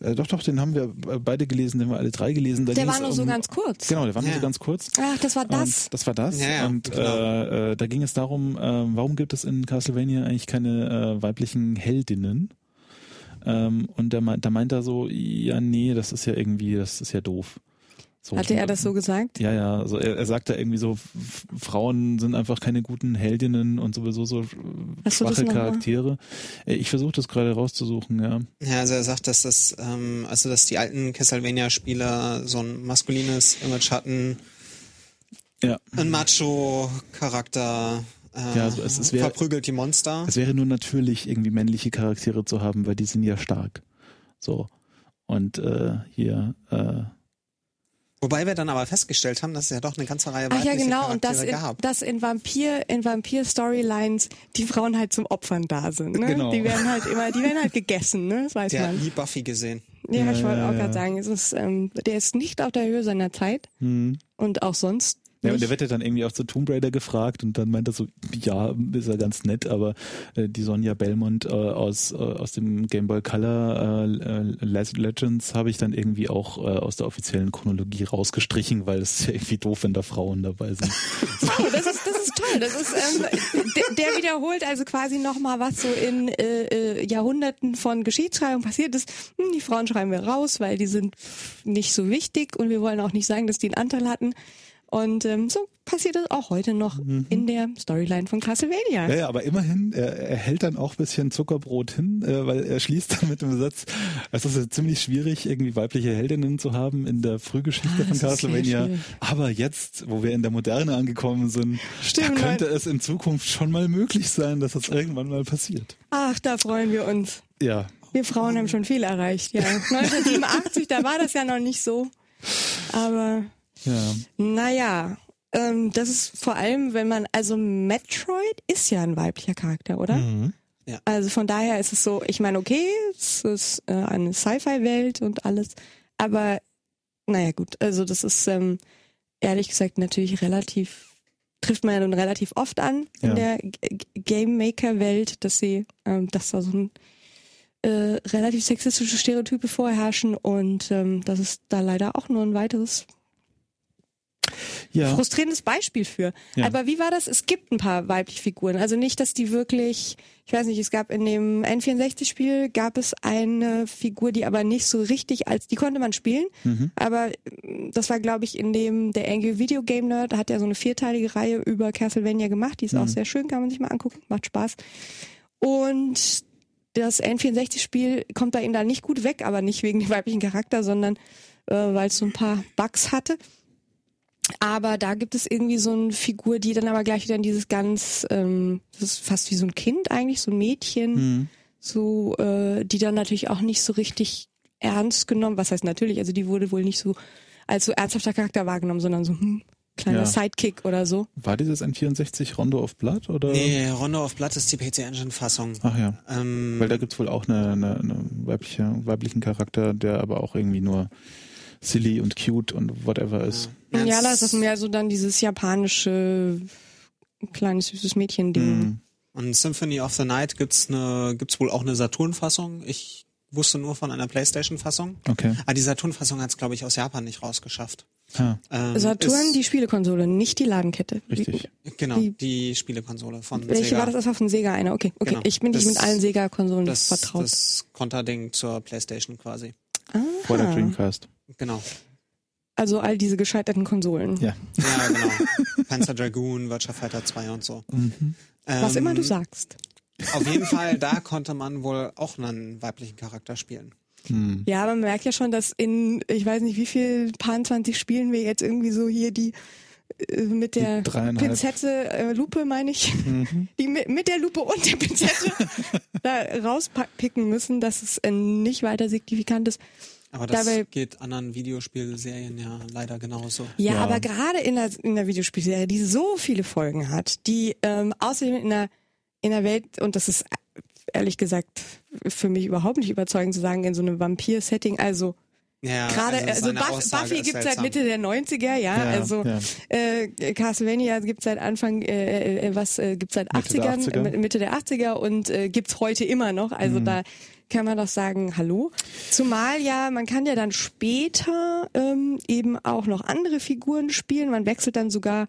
S2: Äh, doch, doch, den haben wir äh, beide gelesen, den haben wir alle drei gelesen. Da
S3: Der war nur so
S2: um,
S3: ganz kurz.
S2: Genau, der war nur
S1: Ja.
S2: so ganz kurz.
S3: Ach, das war das.
S2: Und das war das.
S1: Ja, ja,
S2: und
S1: genau.
S2: äh, äh, da ging es darum, äh, warum gibt es in Castlevania eigentlich keine äh, weiblichen Heldinnen? Ähm, und da, meint- da meint er so, ja, nee, das ist ja irgendwie, das ist ja doof. So,
S3: Hatte er das so gesagt?
S2: Ja, ja, also er, er sagt da irgendwie so, Frauen sind einfach keine guten Heldinnen und sowieso so
S3: Hast du das
S2: schwache? Charaktere. Äh, Ich versuche das gerade rauszusuchen, ja.
S1: Ja, also er sagt, dass das, ähm, also dass die alten Castlevania-Spieler so ein maskulines Image hatten,
S2: Ja.
S1: ein Macho-Charakter, äh,
S2: Ja, also es- es wär-
S1: verprügelt die Monster.
S2: Es wäre nur natürlich, irgendwie männliche Charaktere zu haben, weil die sind ja stark. So. Und äh, hier, äh,
S1: Wobei wir dann aber festgestellt haben, dass es ja doch eine ganze Reihe
S3: Ach ja,
S1: weibliche
S3: genau, und dass
S1: Charaktere
S3: in,
S1: gab.
S3: dass in Vampir, in Vampir-Storylines die Frauen halt zum Opfern da sind. Ne?
S2: Genau.
S3: Die werden halt immer, die werden halt gegessen, ne? Das weiß
S1: Der hat
S3: man.
S1: nie Buffy gesehen.
S3: Ja, ich
S2: Ja,
S3: wollte
S2: ja,
S3: auch
S2: ja.
S3: gerade sagen, es ist, ähm, der ist nicht auf der Höhe seiner Zeit
S2: hm.
S3: und auch sonst.
S2: Ja, und der wird ja dann irgendwie auch zu Tomb Raider gefragt und dann meint er so, ja, ist ja ganz nett, aber äh, die Sonja Belmont äh, aus, äh, aus dem Game Boy Color äh, äh, Legends habe ich dann irgendwie auch äh, aus der offiziellen Chronologie rausgestrichen, weil es ist ja irgendwie doof, wenn da Frauen dabei sind.
S3: Oh, das ist, das ist toll. Das ist, ähm, der, der wiederholt also quasi nochmal, was so in äh, äh, Jahrhunderten von Geschichtsschreibung passiert ist. Hm, die Frauen schreiben wir raus, weil die sind nicht so wichtig und wir wollen auch nicht sagen, dass die einen Anteil hatten. Und ähm, so passiert es auch heute noch in der Storyline von Castlevania.
S2: Ja, ja, aber immerhin, er, er hält dann auch ein bisschen Zuckerbrot hin, äh, weil er schließt dann mit dem Satz, es ist ja ziemlich schwierig, irgendwie weibliche Heldinnen zu haben in der Frühgeschichte
S3: Ah,
S2: von Castlevania. Aber jetzt, wo wir in der Moderne angekommen sind,
S3: Stimmt,
S2: da könnte
S3: weil-
S2: es in Zukunft schon mal möglich sein, dass das irgendwann mal passiert.
S3: Ach, da freuen wir uns.
S2: Ja.
S3: Wir Frauen haben schon viel erreicht, ja. 1987, da war das ja noch nicht so. Aber
S2: Ja.
S3: naja, ähm, das ist vor allem, wenn man, also Metroid ist ja ein weiblicher Charakter, oder?
S2: Mhm.
S3: Also von daher ist es so, ich meine, okay, es ist äh, eine Sci-Fi-Welt und alles, aber naja gut, also das ist ähm, ehrlich gesagt natürlich relativ, trifft man ja nun relativ oft an in
S2: Ja.
S3: der G- Game Maker-Welt, dass sie, ähm, dass da so ein äh, relativ sexistische Stereotype vorherrschen und ähm, das ist da leider auch nur ein weiteres
S2: Ja.
S3: frustrierendes Beispiel für.
S2: Ja.
S3: Aber wie war das? Es gibt ein paar weibliche Figuren. Also nicht, dass die wirklich, ich weiß nicht, es gab in dem N64-Spiel gab es eine Figur, die aber nicht so richtig als, die konnte man spielen,
S2: Mhm.
S3: aber äh, das war, glaube ich, in dem, der Angry Video Game Nerd hat ja so eine vierteilige Reihe über Castlevania gemacht, die ist auch sehr schön, kann man sich mal angucken, macht Spaß. Und das N64-Spiel kommt bei ihm da nicht gut weg, aber nicht wegen dem weiblichen Charakter, sondern äh, weil es so ein paar Bugs hatte. Aber da gibt es irgendwie so eine Figur, die dann aber gleich wieder in dieses ganz, ähm, das ist fast wie so ein Kind eigentlich, so ein Mädchen,
S2: Mhm.
S3: so, äh, die dann natürlich auch nicht so richtig ernst genommen, was heißt natürlich, also die wurde wohl nicht so als so ernsthafter Charakter wahrgenommen, sondern so, hm, kleiner
S2: Ja.
S3: Sidekick oder so.
S2: War dieses N64 Rondo of Blood oder?
S1: Nee, Rondo of Blood ist die PC Engine Fassung.
S2: Ach ja.
S1: Ähm,
S2: Weil da gibt's wohl auch eine, eine, eine weibliche, weiblichen Charakter, der aber auch irgendwie nur silly und cute und whatever ist.
S3: Ja,
S1: es-
S3: da ist das mehr so dann dieses japanische kleines süßes Mädchen-Ding.
S2: Mhm.
S1: Und Symphony of the Night gibt's eine, gibt's wohl auch eine Saturn-Fassung. Ich wusste nur von einer PlayStation-Fassung.
S2: Okay.
S1: Ah, die Saturn-Fassung hat's, glaube ich, aus Japan nicht rausgeschafft.
S2: Ah,
S1: Ähm,
S3: Saturn,
S1: ist,
S3: die Spielekonsole, nicht die Ladenkette.
S2: richtig.
S1: Genau,
S3: die-
S1: die Spielekonsole von
S3: Welche
S1: Sega.
S3: war das? Das war von Sega einer. Okay, okay.
S1: Genau.
S3: Ich bin nicht
S1: Das-
S3: mit allen Sega-Konsolen
S1: das,
S3: vertraut.
S1: das Konterding zur PlayStation quasi.
S2: Vor der
S3: Ah.
S2: Dreamcast.
S1: Genau.
S3: Also all diese gescheiterten Konsolen.
S2: Ja.
S1: Ja, genau. Panzer Dragoon, Virtua Fighter 2 und so.
S2: Mhm.
S3: Was
S1: Ähm,
S3: immer du sagst.
S1: Auf jeden Fall, da konnte man wohl auch einen weiblichen Charakter spielen.
S2: Hm.
S3: Ja, aber man merkt ja schon, dass in, ich weiß nicht, wie viel paar 20 Spielen wir jetzt irgendwie so hier die äh, mit der. Pinzette, äh, Lupe meine ich,
S2: Mhm.
S3: die mit, mit der Lupe und der Pinzette da rauspicken müssen, dass es äh, nicht weiter signifikant ist.
S1: Aber das
S3: Dabei-
S1: geht anderen Videospielserien ja leider genauso.
S3: Ja,
S2: Ja.
S3: aber gerade in der, in der Videospielserie, die so viele Folgen hat, die ähm, außerdem in der, in der Welt, und das ist äh, ehrlich gesagt für mich überhaupt nicht überzeugend zu sagen, in so einem Vampir-Setting, also
S1: Ja,
S3: gerade, also,
S1: seine
S3: Buff, Buffy gibt's seit. Mitte der 90er, ja,
S2: Ja,
S3: also
S2: ja.
S3: Äh, Castlevania gibt's seit Anfang, äh, äh, was äh, gibt's seit
S2: Mitte der
S3: 80ern,
S2: 80er.
S3: äh, Mitte der 80er und äh, gibt's heute immer noch, also
S2: Mhm.
S3: da kann man doch sagen, hallo. Zumal ja, man kann ja dann später ähm, eben auch noch andere Figuren spielen. Man wechselt dann sogar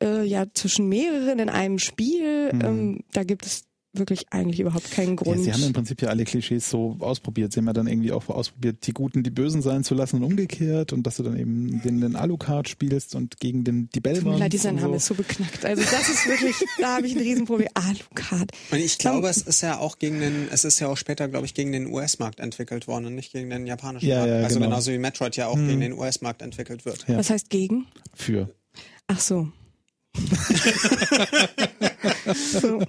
S3: äh, ja zwischen mehreren in einem Spiel.
S2: Mhm.
S3: Ähm, da gibt es wirklich eigentlich überhaupt keinen
S2: Ja,
S3: Grund.
S2: sie haben im Prinzip ja alle Klischees so ausprobiert. Sie haben ja dann irgendwie auch ausprobiert, die Guten die Bösen sein zu lassen und umgekehrt und dass du dann eben den, den Alucard spielst und gegen den die
S3: Tut mir
S2: Bellmann.
S3: leid, dieser Name
S2: so.
S3: ist so beknackt. Also das ist wirklich, da habe ich ein Riesenproblem. Alucard.
S1: Und ich glaube, es ist ja auch gegen den, es ist ja auch später, glaube ich, gegen den US-Markt entwickelt worden und nicht gegen den japanischen
S2: Ja,
S1: Markt.
S2: ja,
S1: also
S2: genau.
S1: genauso wie Metroid ja auch gegen den US-Markt entwickelt wird.
S2: Ja.
S3: Was heißt gegen?
S2: Für.
S3: Ach so. so.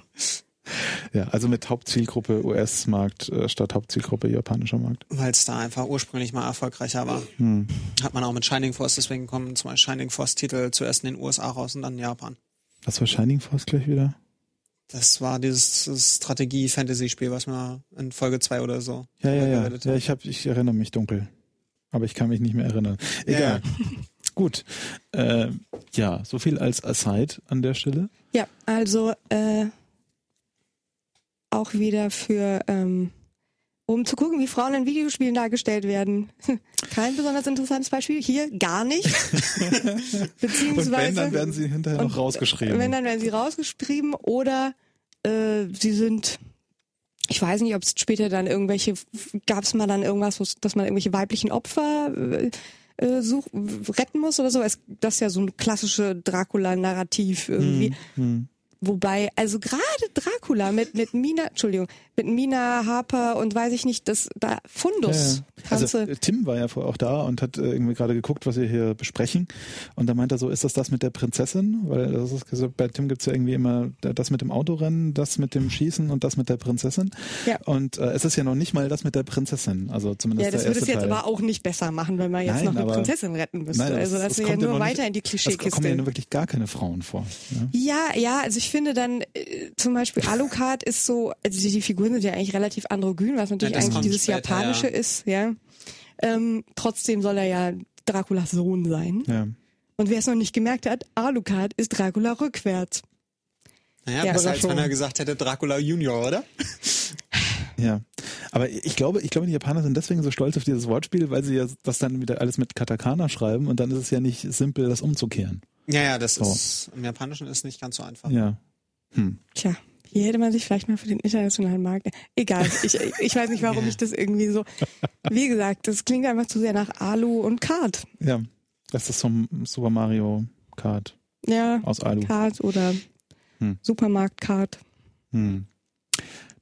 S2: Ja, also mit Hauptzielgruppe US-Markt äh, statt Hauptzielgruppe japanischer Markt.
S1: Weil es da einfach ursprünglich mal erfolgreicher war.
S2: Hm.
S1: Hat man auch mit Shining Force, deswegen kommen zum Beispiel Shining Force-Titel zuerst in den USA raus und dann in Japan.
S2: Was war Shining Force gleich wieder?
S1: Das war dieses Strategie-Fantasy-Spiel, was wir in Folge 2 oder so
S2: Ja, ja, ja. Ja, ich hab, ich erinnere mich dunkel. Aber ich kann mich nicht mehr erinnern. Egal. Gut. Äh, ja, so viel als Aside an der Stelle.
S3: Ja, also äh, auch wieder für, ähm, um zu gucken, wie Frauen in Videospielen dargestellt werden. Kein besonders interessantes Beispiel. Hier gar nicht. Beziehungsweise,
S2: Und wenn, dann werden sie hinterher noch rausgeschrieben.
S3: wenn, dann werden sie rausgeschrieben oder äh, sie sind ich weiß nicht, ob es später dann irgendwelche, gab es mal dann irgendwas, dass man irgendwelche weiblichen Opfer äh, äh, such, retten muss oder so. Es, das ist ja so ein klassische Dracula-Narrativ irgendwie.
S2: hm.
S3: Wobei, also gerade Dracula mit, mit Mina, Entschuldigung, mit Mina Harper und weiß ich nicht, das da Fundus.
S2: Ja. Also äh, Tim war ja vorher auch da und hat äh, irgendwie gerade geguckt, was wir hier besprechen. Und da meint er so, ist das das mit der Prinzessin? Weil das ist, also bei Tim gibt's ja irgendwie immer das mit dem Autorennen, das mit dem Schießen und das mit der Prinzessin.
S3: Ja.
S2: Und äh, es ist ja noch nicht mal das mit der Prinzessin. Also zumindest
S3: ja, das würde es jetzt
S2: Teil.
S3: aber auch nicht besser machen, wenn man jetzt
S2: Nein,
S3: noch eine
S2: aber-
S3: Prinzessin retten müsste.
S2: Nein,
S3: also das,
S2: das
S3: wäre ja nur weiter
S2: nicht-
S3: in die
S2: Es kommen ja
S3: Klischeekiste.
S2: wirklich gar keine Frauen vor. Ja?
S3: Ja, ja, also ich finde dann äh, zum Beispiel Alucard ist so, also die, die Figuren sind ja eigentlich relativ androgyn, was natürlich
S1: Ja,
S3: eigentlich dieses
S1: später,
S3: Japanische
S1: ja.
S3: ist, ja. Ähm, trotzdem soll er ja Draculas Sohn sein.
S2: Ja.
S3: Und wer es noch nicht gemerkt hat, Alucard ist Dracula rückwärts.
S1: Naja,
S3: Ja.
S1: besser als
S2: Überraschung.
S1: wenn er gesagt hätte Dracula Junior, oder?
S2: Ja, aber ich glaube, ich glaube, die Japaner sind deswegen so stolz auf dieses Wortspiel, weil sie ja das dann wieder alles mit Katakana schreiben und dann ist es ja nicht simpel, das umzukehren.
S1: Ja, ja, das
S2: So.
S1: ist im Japanischen ist nicht ganz so einfach.
S2: Ja. Hm.
S3: Tja, hier hätte man sich vielleicht mal für den internationalen Markt. Egal, ich, ich weiß nicht, warum ich das irgendwie so. Wie gesagt, das klingt einfach zu sehr nach Alu und Kart.
S2: Ja. Das ist vom Super Mario Kart
S3: Ja,
S2: aus Alu.
S3: Kart oder
S2: Hm.
S3: Supermarkt-Kart.
S2: Hm.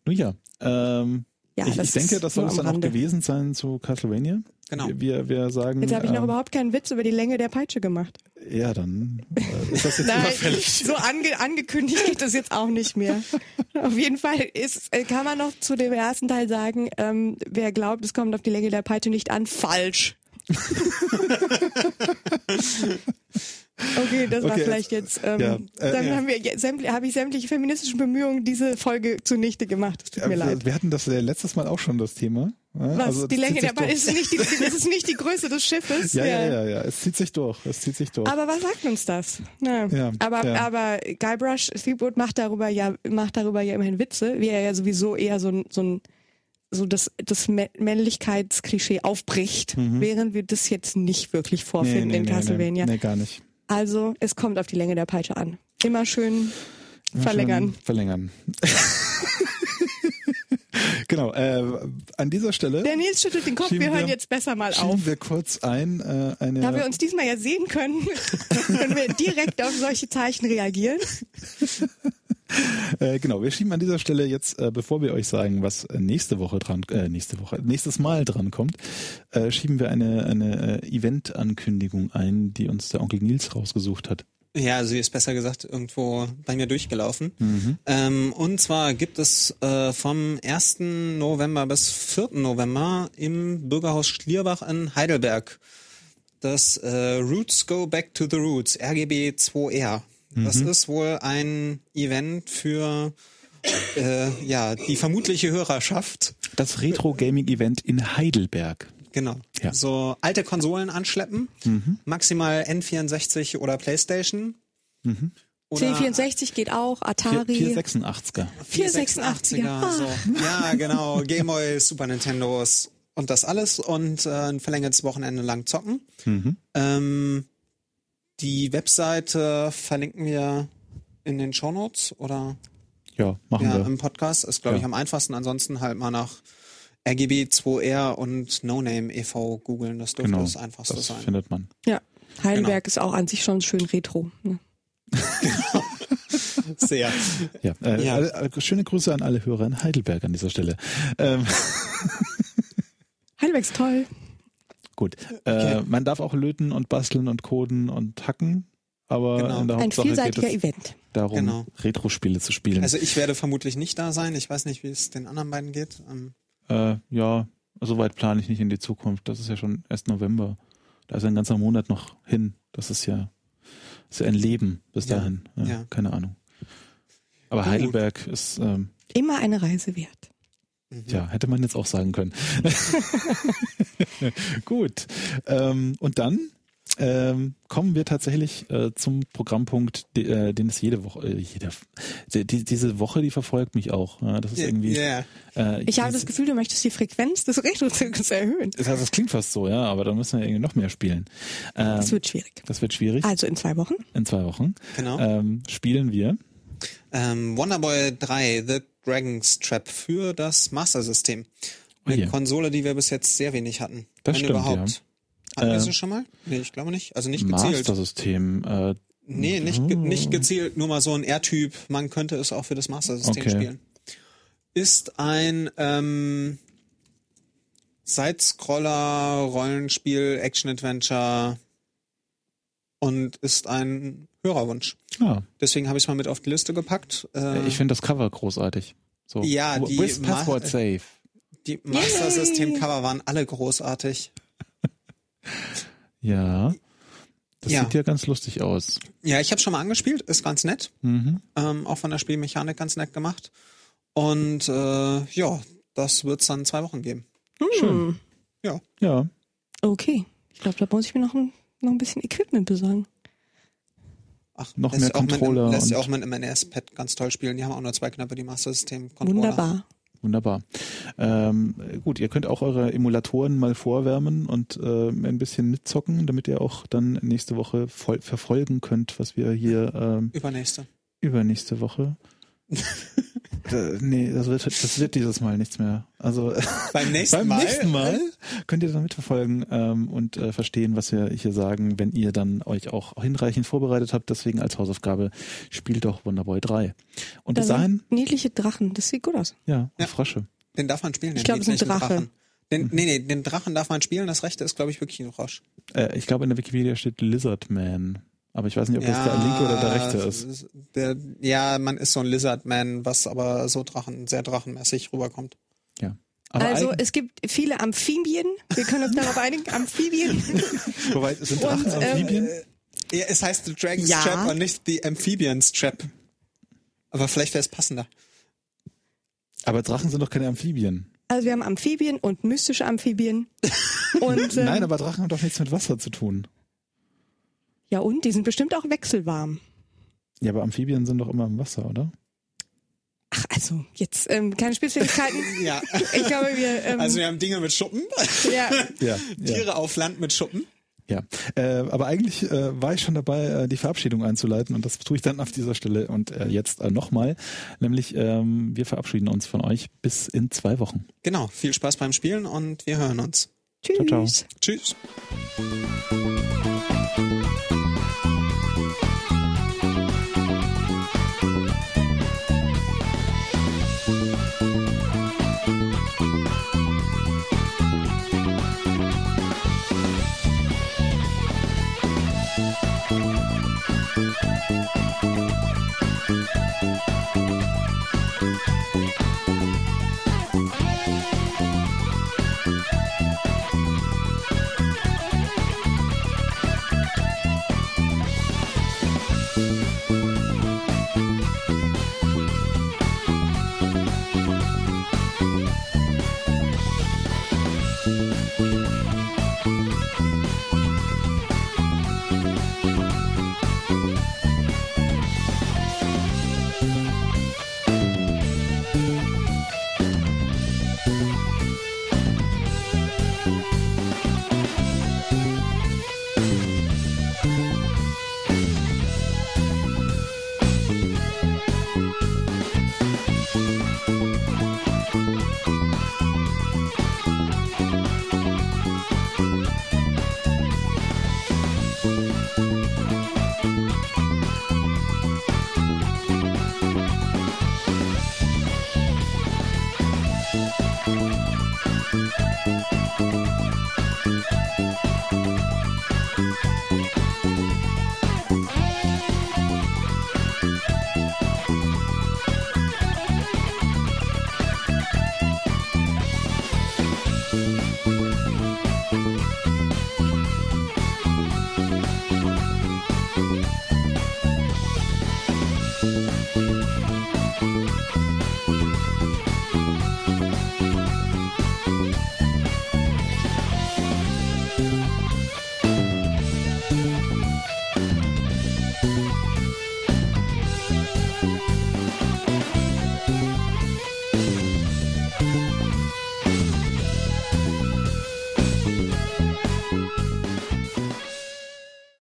S2: Nun ja, ähm,
S3: Ja,
S2: ich, ich denke, das soll es dann auch
S3: Rande.
S2: gewesen sein zu Castlevania.
S1: Genau.
S2: Wir, wir sagen.
S3: Jetzt habe ich noch
S2: ähm,
S3: überhaupt keinen Witz über die Länge der Peitsche gemacht.
S2: Ja, dann äh, ist das jetzt
S3: Nein,
S2: überfällig.
S3: so ange angekündigt geht das jetzt auch nicht mehr. Auf jeden Fall ist, äh, kann man noch zu dem ersten Teil sagen, ähm, wer glaubt, es kommt auf die Länge der Peitsche nicht an, falsch. Okay, das war
S2: Okay,
S3: vielleicht jetzt. Ähm,
S2: ja, äh,
S3: dann
S2: ja.
S3: haben wir habe ich sämtliche feministischen Bemühungen diese Folge zunichte gemacht. Es tut
S2: Ja,
S3: mir
S2: wir,
S3: leid.
S2: wir hatten das ja letztes Mal auch schon das Thema. Ja,
S3: Was?
S2: also
S3: die Länge der
S2: durch.
S3: ist nicht die, das ist nicht die Größe des Schiffes.
S2: Ja, ja, ja, ja. Es zieht sich durch. Es zieht sich durch.
S3: Aber was sagt uns das? Ja.
S2: Ja,
S3: aber,
S2: ja.
S3: aber Guybrush Threepwood macht darüber ja, macht darüber ja immerhin Witze, wie er ja sowieso eher so ein, so ein, so das, das Mä- Männlichkeitsklischee aufbricht, während wir das jetzt nicht wirklich vorfinden in Castlevania.
S2: Mhm. Nee, nee, gar nicht.
S3: Also, es kommt auf die Länge der Peitsche an. Immer schön
S2: Immer
S3: verlängern.
S2: schön Verlängern. genau. Äh, an dieser Stelle
S3: Der Nils schüttelt den Kopf, wir hören jetzt besser mal auf.
S2: wir kurz ein äh, eine.
S3: Da wir uns diesmal ja sehen können, können wir direkt auf solche Zeichen reagieren.
S2: Äh, genau, wir schieben an dieser Stelle jetzt, äh, bevor wir euch sagen, was nächste Woche dran, äh, nächste Woche, nächstes Mal dran kommt, äh, schieben wir eine, eine äh, Event-Ankündigung ein, die uns der Onkel Nils rausgesucht hat.
S1: Ja, sie ist besser gesagt irgendwo bei mir durchgelaufen.
S2: Mhm.
S1: Ähm, und zwar gibt es äh, vom 1. November bis 4. November im Bürgerhaus Schlierbach in Heidelberg das äh, Roots Go Back to the Roots, RGB 2R. Das
S2: Mhm.
S1: ist wohl ein Event für äh, ja, die vermutliche Hörerschaft.
S2: Das Retro-Gaming-Event in Heidelberg.
S1: Genau.
S2: Ja.
S1: So alte Konsolen anschleppen, maximal N64 oder Playstation. Oder
S3: C64 geht auch, Atari.
S2: 486er.
S3: 486er.
S1: so. Ja, genau. Gameboy, Super Nintendos und das alles und äh, ein verlängertes Wochenende lang zocken.
S2: Mhm.
S1: Ähm, die Webseite verlinken wir in den Shownotes oder
S2: Ja, machen
S1: ja,
S2: wir.
S1: im Podcast. Ist, glaube
S2: Ja.
S1: ich, am einfachsten. Ansonsten halt mal nach RGB 2R und No Name e.V. googeln. Das dürfte
S2: Genau.
S1: das einfachste
S2: Das
S1: sein.
S2: findet man.
S3: Ja. Heidelberg
S1: Genau.
S3: ist auch an sich schon schön retro. Ne?
S1: Sehr.
S2: Ja, äh,
S1: Ja.
S2: Alle, alle, schöne Grüße an alle Hörer in Heidelberg an dieser Stelle. Ähm,
S3: Heidelberg ist toll.
S2: Gut. Äh,
S1: Okay.
S2: man darf auch löten und basteln und coden und hacken, aber
S1: Genau.
S2: in der
S3: Ein
S2: Hauptsache geht
S3: vielseitiger
S2: es
S3: Event.
S2: darum,
S1: Genau.
S2: Retro-Spiele zu spielen.
S1: Also ich werde vermutlich nicht da sein. Ich weiß nicht, wie es den anderen beiden geht. Ähm,
S2: Äh, ja, so weit plane ich nicht in die Zukunft. Das ist ja schon erst November. Da ist ein ganzer Monat noch hin. Das ist ja, ist ja ein Leben bis
S1: Ja,
S2: dahin. Ja,
S1: ja.
S2: Keine Ahnung. Aber
S1: Gut.
S2: Heidelberg ist, ähm,
S3: Immer eine Reise wert.
S1: Mhm.
S2: ja, hätte man jetzt auch sagen können. Gut. Ähm, und dann ähm, kommen wir tatsächlich äh, zum Programmpunkt, de, äh, den es jede Woche, äh, jede, die, diese Woche, die verfolgt mich auch. Ja, das ist irgendwie.
S1: ja.
S2: Äh,
S3: Ich habe das Gefühl, du möchtest die Frequenz des Retro-Zirkus erhöhen.
S2: das, heißt, das klingt fast so, ja, aber dann müssen wir irgendwie noch mehr spielen. Ähm,
S3: Das wird schwierig.
S2: das wird schwierig.
S3: Also in zwei Wochen.
S2: In zwei Wochen
S1: Genau.
S2: ähm, spielen wir.
S1: Ähm, Wonderboy 3, The Dragon's Trap für das Master System.
S2: Oh
S1: Eine
S2: je.
S1: Konsole, die wir bis jetzt sehr wenig hatten.
S2: Das
S1: Wenn
S2: stimmt,
S1: überhaupt. Hatten wir
S2: Äh,
S1: sie schon mal? Nee, ich glaube nicht. Also nicht gezielt.
S2: Master-System. Äh,
S1: Nee, nicht,
S2: Oh.
S1: nicht gezielt, nur mal so ein R-Typ. Man könnte es auch für das Master System
S2: Okay.
S1: spielen. Ist ein ähm, Sidescroller, Rollenspiel, Action-Adventure und ist ein Hörerwunsch.
S2: ja,
S1: Deswegen habe ich es mal mit auf die Liste gepackt. Äh,
S2: ich finde das Cover großartig. So.
S1: Ja, die
S2: With
S1: Ma-
S2: Password Safe.
S1: die Master System-Cover waren alle großartig.
S2: Ja. Das
S1: Ja.
S2: sieht ja ganz lustig aus.
S1: Ja, ich habe schon mal angespielt, ist ganz nett.
S2: Mhm.
S1: Ähm, auch von der Spielmechanik ganz nett gemacht. Und äh, ja, das wird es dann in zwei Wochen geben.
S2: Schön.
S3: Hm.
S1: Ja.
S2: Ja.
S3: Okay. Ich glaube, da muss ich mir noch ein, noch ein bisschen Equipment besorgen.
S1: Ach,
S2: Noch
S1: lässt
S2: mehr
S1: auch mit
S2: Controller
S1: Lässt
S2: und-
S1: auch mit einem NES-Pad ganz toll spielen. Die haben auch nur zwei Knöpfe, die Master System-Controller.
S3: Wunderbar.
S2: Wunderbar. Ähm, gut, ihr könnt auch eure Emulatoren mal vorwärmen und äh, ein bisschen mitzocken, damit ihr auch dann nächste Woche voll verfolgen könnt, was wir hier ähm,
S1: Übernächste.
S2: übernächste Woche. äh, nee, das wird, das wird dieses Mal nichts mehr. Also
S1: Beim nächsten
S2: beim
S1: Mal.
S2: nächsten Mal könnt ihr dann mitverfolgen ähm, und äh, verstehen, was wir hier sagen, wenn ihr dann euch auch hinreichend vorbereitet habt. Deswegen als Hausaufgabe spielt doch Wonderboy 3. Und
S3: Da
S2: bis dahin,
S3: sind niedliche Drachen. Das sieht gut aus.
S2: ja, und
S1: Ja.
S2: Frösche.
S1: Den darf man spielen.
S3: Ich
S1: den
S3: glaub, es ist ein
S1: niedlichen
S3: Drache.
S1: Drachen. Den, nee, nee, den Drachen darf man spielen. Das rechte ist, glaube ich, wirklich ein Frosch.
S2: Äh, ich glaube, in der Wikipedia steht Lizardman. Aber ich weiß nicht, ob das der linke oder der rechte ist.
S1: Der, ja, man ist so ein Lizardman, was aber so Drachen, sehr drachenmäßig rüberkommt.
S2: Ja. Aber
S3: also es gibt viele Amphibien. Wir können uns darauf einigen. Amphibien.
S2: wobei, sind Drachen
S3: und, ähm,
S2: Amphibien?
S1: Ja, es heißt The Dragon's
S3: Ja.
S1: Trap und nicht The Amphibian's Trap. Aber vielleicht wäre es passender.
S2: Aber Drachen sind doch keine Amphibien.
S3: Also wir haben Amphibien und mystische Amphibien. Und, ähm,
S2: Nein, aber Drachen haben doch nichts mit Wasser zu tun.
S3: Ja und, die sind bestimmt auch wechselwarm.
S2: Ja, aber Amphibien sind doch immer im Wasser, oder?
S3: Ach, also, jetzt ähm, keine Spitzfindigkeiten.
S1: Ja.
S3: Ich glaube, wir... Ähm,
S1: Also wir haben Dinge mit Schuppen,
S3: ja,
S2: Ja.
S1: Tiere auf Land mit Schuppen.
S2: Ja, äh, aber eigentlich äh, war ich schon dabei, äh, die Verabschiedung einzuleiten und das tue ich dann auf dieser Stelle und äh, jetzt äh, nochmal, nämlich ähm, wir verabschieden uns von euch bis in zwei Wochen.
S1: Genau, viel Spaß beim Spielen und wir hören uns.
S3: Tschüss.
S2: Ciao, ciao.
S1: Tschüss.